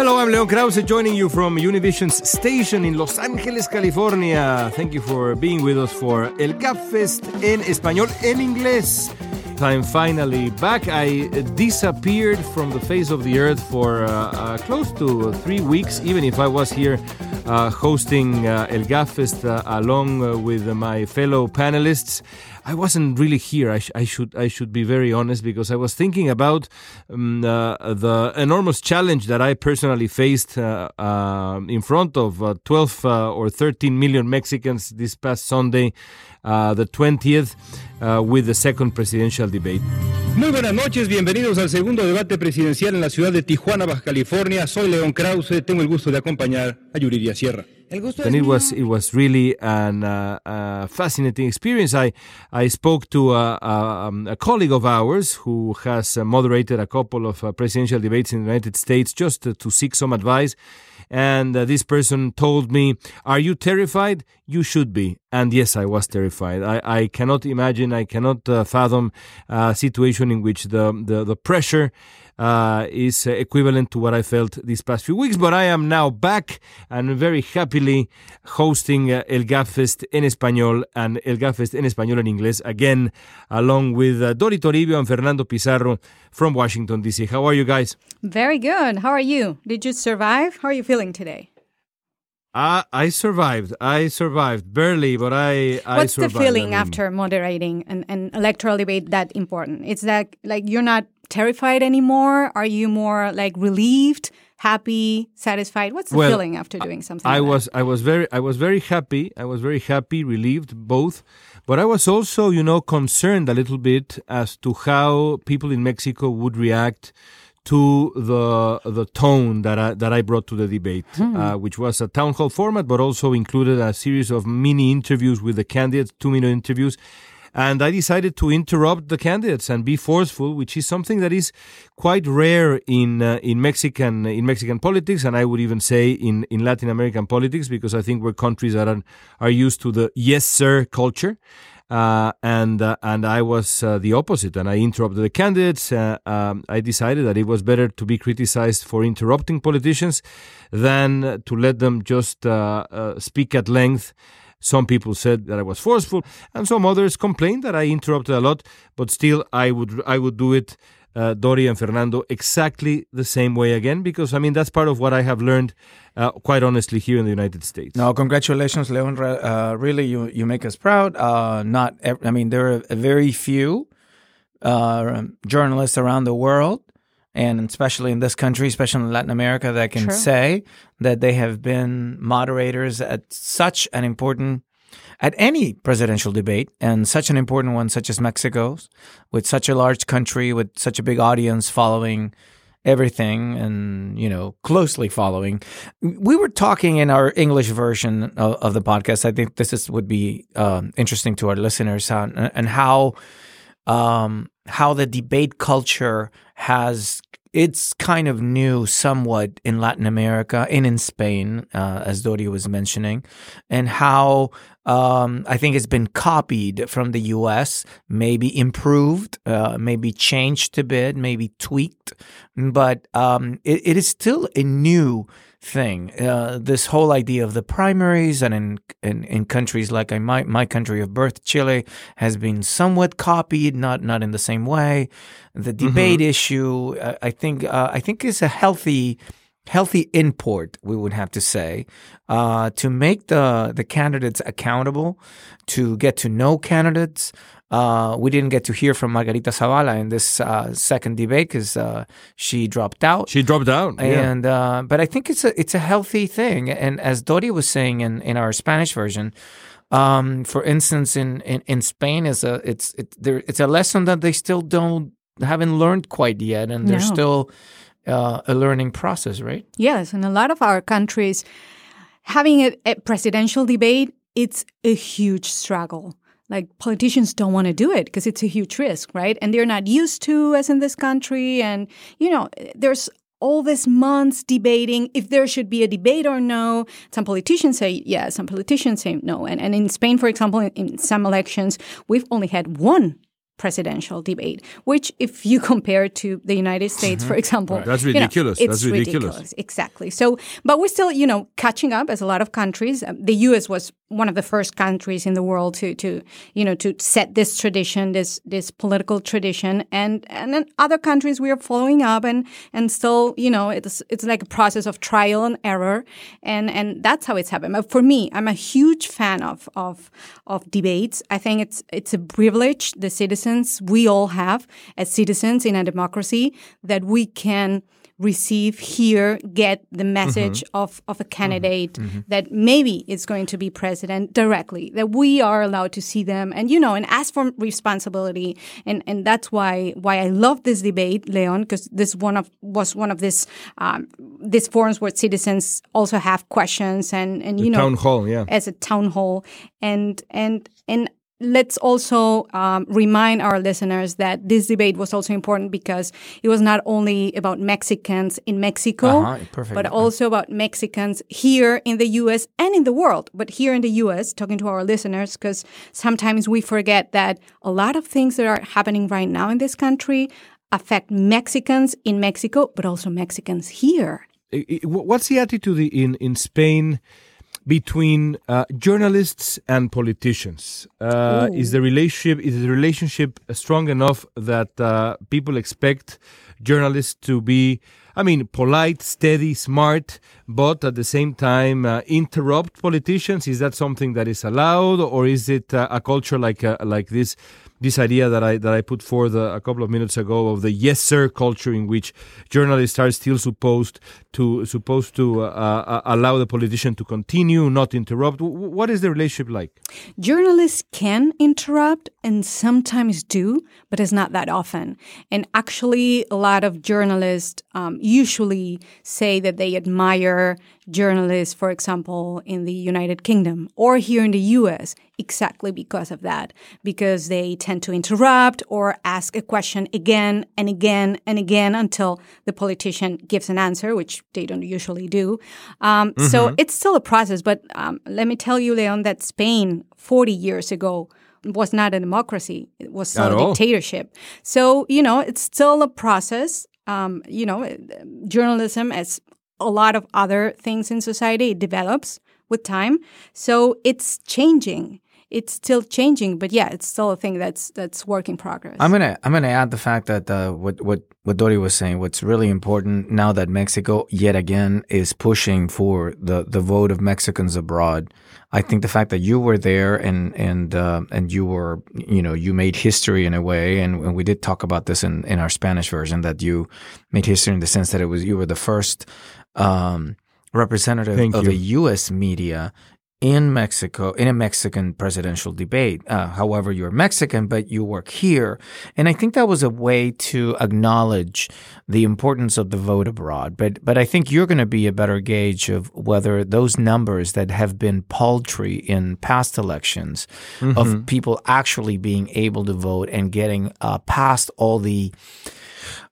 Hello, I'm Leon Krauze, joining you from Univision's station in Los Angeles, California. Thank you for being with us for El Gabfest en español, en inglés. I'm finally back. I disappeared from the face of the earth for uh, uh, close to three weeks, even if I was here uh, hosting uh, El Gabfest uh, along with my fellow panelists. I wasn't really here. I, sh- I, should I should be very honest because I was thinking about um, uh, the enormous challenge that I personally faced uh, in front of uh, 12 uh, or 13 million Mexicans this past Sunday, uh, the 20th, uh, with the second presidential debate. Muy buenas noches, bienvenidos al segundo debate presidencial en la ciudad de Tijuana, Baja California. Soy León Krauze, tengo el gusto de acompañar a Yuriria Sierra. and it was it was really an uh, uh, fascinating experience. I I spoke to a, a, um, a colleague of ours who has uh, moderated a couple of uh, presidential debates in the United States just to, to seek some advice. And uh, this person told me, "Are you terrified? You should be." And yes, I was terrified. I, I cannot imagine, I cannot uh, fathom a situation in which the the, the pressure uh, is uh, equivalent to what I felt these past few weeks. But I am now back and very happily hosting uh, El Gabfest en español and El Gabfest en español en inglés again, along with uh, Dori Toribio and Fernando Pizarro from Washington, D.C. How are you guys? Very good. How are you? Did you survive? How are you feeling today? Uh, I survived. I survived barely, but I. I What's the survived. feeling I mean, after moderating an, an electoral debate that important? It's that like you're not terrified anymore. Are you more like relieved, happy, satisfied? What's the Well, feeling after doing something? I like that? was I was very I was very happy. I was very happy, relieved both. But I was also, you know, concerned a little bit as to how people in Mexico would react to the the tone that I, that I brought to the debate, uh, which was a town hall format, but also included a series of mini interviews with the candidates, two minute interviews. And I decided to interrupt the candidates and be forceful, which is something that is quite rare in uh, in Mexican in Mexican politics, and I would even say in, in Latin American politics, because I think we're countries that are are used to the yes sir culture. Uh, and uh, and I was uh, the opposite, and I interrupted the candidates. Uh, um, I decided that it was better to be criticized for interrupting politicians than to let them just uh, uh, speak at length. Some people said that I was forceful, and some others complained that I interrupted a lot. But still, I would I would do it, uh, Dori and Fernando, exactly the same way again, because I mean that's part of what I have learned, uh, quite honestly, here in the United States. No, congratulations, Leon. Uh, really, you you make us proud. Uh, not, ev- I mean, there are very few uh, journalists around the world, and especially in this country, especially in Latin America, that can True. say that they have been moderators at such an important. At any presidential debate, and such an important one, such as Mexico's, with such a large country, with such a big audience following everything and you know closely following we were talking in our english version of, of the podcast i think this is would be um, interesting to our listeners how, and how um, how the debate culture has it's kind of new somewhat in Latin America and in Spain, uh, as Dori was mentioning, and how um, I think it's been copied from the US, maybe improved, uh, maybe changed a bit, maybe tweaked, but um, it, it is still a new thing. Uh, this whole idea of the primaries and in in, in countries like my my country of birth, Chile, has been somewhat copied, not not in the same way. The debate issue, uh, I think, uh, I think is a healthy healthy import, we would have to say, uh, to make the the candidates accountable, to get to know candidates. Uh, we didn't get to hear from Margarita Zavala in this uh, second debate because uh, she dropped out. She dropped out. yeah. And uh, but I think it's a it's a healthy thing. And as Dori was saying in, in our Spanish version, um, for instance, in, in, in Spain, is a it's it, there it's a lesson that they still don't haven't learned quite yet, and there's No. still uh, a learning process, right? Yes, in a lot of our countries, having a, a presidential debate, it's a huge struggle. Like politicians don't want to do it because it's a huge risk, right? And they're not used to as in this country. And, you know, there's all these months debating if there should be a debate or no. Some politicians say yes, some politicians say no. And, and in Spain, for example, in, in some elections, we've only had one presidential debate, which, if you compare to the United States, for example, Right. That's you know, ridiculous. it's That's ridiculous. Exactly. So, but we're still, you know, catching up as a lot of countries. Um, The U.S. was one of the first countries in the world to, to, you know, to set this tradition, this this political tradition, and and then other countries we are following up, and and still, you know, it's it's like a process of trial and error, and and that's how it's happened. But for me, I'm a huge fan of of of debates. I think it's it's a privilege the citizens we all have as citizens in a democracy that we can receive, hear, get the message mm-hmm. of, of a mm-hmm. candidate mm-hmm. that maybe is going to be president directly, that we are allowed to see them and, you know, and ask for responsibility. And, and that's why, why I love this debate, Leon, because this one of, was one of this, um, these forums where citizens also have questions and, and, you know, town hall, yeah. as a town hall and and and let's also um, remind our listeners that this debate was also important because it was not only about Mexicans in Mexico, Uh-huh, but also about Mexicans here in the U.S. and in the world. But here in the U.S., talking to our listeners, because sometimes we forget that a lot of things that are happening right now in this country affect Mexicans in Mexico, but also Mexicans here. I- I- What's the attitude in, in Spain between uh, journalists and politicians? Uh, is the relationship is the relationship strong enough that uh, people expect journalists to be, I mean, polite, steady, smart, but at the same time uh, interrupt politicians? Is that something that is allowed, or is it uh, a culture like uh, like this? This idea that I that I put forth a, couple of minutes ago of the yes sir culture in which journalists are still supposed to supposed to uh, uh, allow the politician to continue, not interrupt. W- what is the relationship like? Journalists can interrupt and sometimes do, but it's not that often. And actually, a lot of journalists um, usually say that they admire journalists, for example, in the United Kingdom or here in the US, exactly because of that, because they tend to interrupt or ask a question again and again and again until the politician gives an answer, which they don't usually do. Um, So it's still a process, but um, let me tell you, Leon, that Spain 40 years ago was not a democracy. It was still At a all. dictatorship. So, you know, it's still a process. Um, you know, journalism, as a lot of other things in society, it develops with time. So it's changing. It's still changing, but yeah, it's still a thing that's that's work in progress. I'm gonna I'm gonna add the fact that uh, what what what Dori was saying. What's really important now that Mexico yet again is pushing for the the vote of Mexicans abroad. I think the fact that you were there and and uh, and you were you know you made history in a way, and, and we did talk about this in in our Spanish version that you made history in the sense that it was you were the first um, representative Thank of you. a U.S. media in Mexico in a Mexican presidential debate. Uh, however, you're Mexican, but you work here, and I think that was a way to acknowledge the importance of the vote abroad. But but I think you're going to be a better gauge of whether those numbers that have been paltry in past elections of people actually being able to vote and getting uh, past all the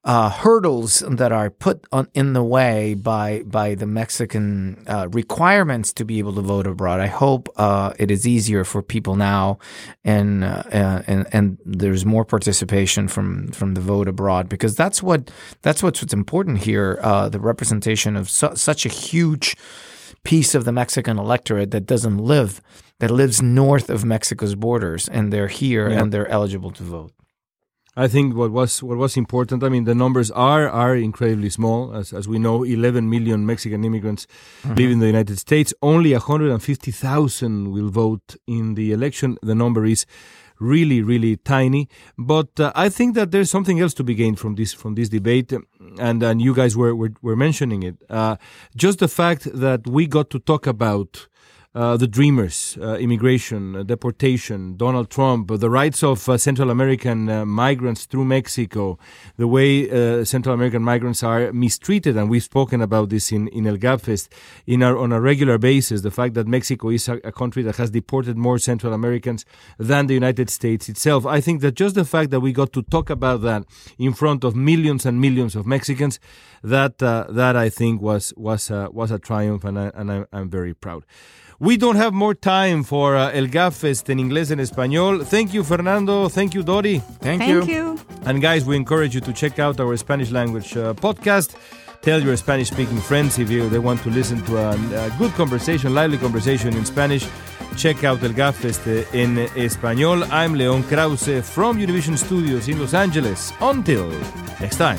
uh, hurdles that are put on, in the way by by the Mexican uh, requirements to be able to vote abroad. I hope uh, it is easier for people now, and uh, and and there's more participation from from the vote abroad because that's what that's what's what's important here. Uh, the representation of su- such a huge piece of the Mexican electorate that doesn't live that lives north of Mexico's borders, and they're here and they're eligible to vote. I think what was what was important. I mean, the numbers are are incredibly small, as as we know. 11 million Mexican immigrants live in the United States. Only 150,000 will vote in the election. The number is really really tiny. But uh, I think that there's something else to be gained from this from this debate, and and you guys were were, were mentioning it. Uh, just the fact that we got to talk about the dreamers, uh, immigration, uh, deportation, Donald Trump, uh, the rights of uh, Central American uh, migrants through Mexico, the way uh, Central American migrants are mistreated, and we've spoken about this in, in El Gabfest in our, on a regular basis, the fact that Mexico is a, a country that has deported more Central Americans than the United States itself. I think that just the fact that we got to talk about that in front of millions and millions of Mexicans, that uh, that I think was was uh, was a triumph, and I, and I, I'm very proud. We We don't have more time for uh, El Gabfest in inglés and español. Thank you, Fernando. Thank you, Dori. Thank, Thank you. And guys, we encourage you to check out our Spanish language uh, podcast. Tell your Spanish speaking friends if you, they want to listen to a, a good conversation, lively conversation in Spanish. Check out El Gabfest in español. I'm Leon Krauze from Univision Studios in Los Angeles. Until next time.